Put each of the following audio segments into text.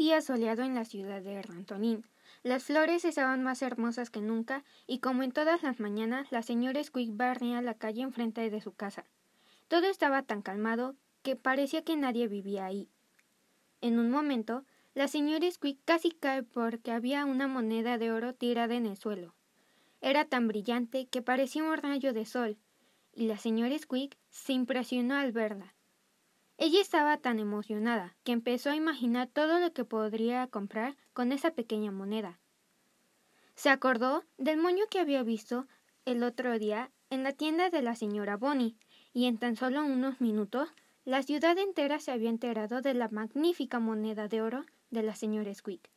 día soleado en la ciudad de Rantonín. Las flores estaban más hermosas que nunca, y como en todas las mañanas, la señora Squeak barría la calle enfrente de su casa. Todo estaba tan calmado que parecía que nadie vivía ahí. En un momento, la señora Squeak casi cae porque había una moneda de oro tirada en el suelo. Era tan brillante que parecía un rayo de sol, y la señora Squeak se impresionó al verla. Ella estaba tan emocionada que empezó a imaginar todo lo que podría comprar con esa pequeña moneda. Se acordó del moño que había visto el otro día en la tienda de la señora Bonnie, y en tan solo unos minutos la ciudad entera se había enterado de la magnífica moneda de oro de la señora Squeak.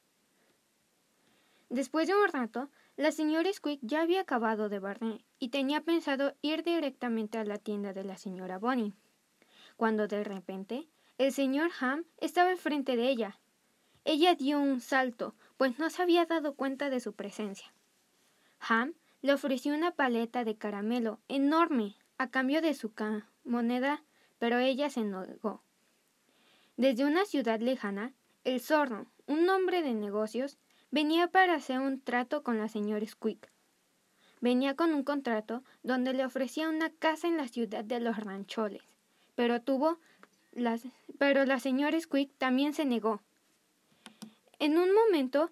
Después de un rato, la señora Squeak ya había acabado de barrer y tenía pensado ir directamente a la tienda de la señora Bonnie cuando de repente el señor Ham estaba enfrente de ella. Ella dio un salto, pues no se había dado cuenta de su presencia. Ham le ofreció una paleta de caramelo enorme a cambio de su moneda, pero ella se negó. Desde una ciudad lejana, el zorro, un hombre de negocios, venía para hacer un trato con la señora Squeak. Venía con un contrato donde le ofrecía una casa en la ciudad de los rancholes pero tuvo las, pero la señora Squeak también se negó. En un momento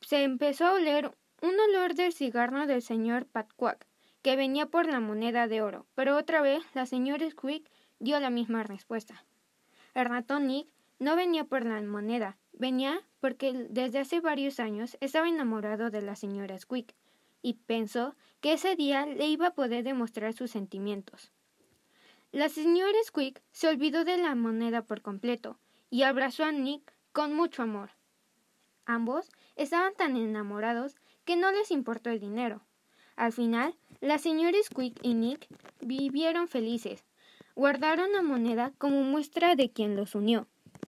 se empezó a oler un olor del cigarro del señor Patquack, que venía por la moneda de oro, pero otra vez la señora Squeak dio la misma respuesta. El ratón Nick no venía por la moneda, venía porque desde hace varios años estaba enamorado de la señora Squeak, y pensó que ese día le iba a poder demostrar sus sentimientos. La señora Squeak se olvidó de la moneda por completo y abrazó a Nick con mucho amor. Ambos estaban tan enamorados que no les importó el dinero. Al final, la señora Squeak y Nick vivieron felices. Guardaron la moneda como muestra de quien los unió.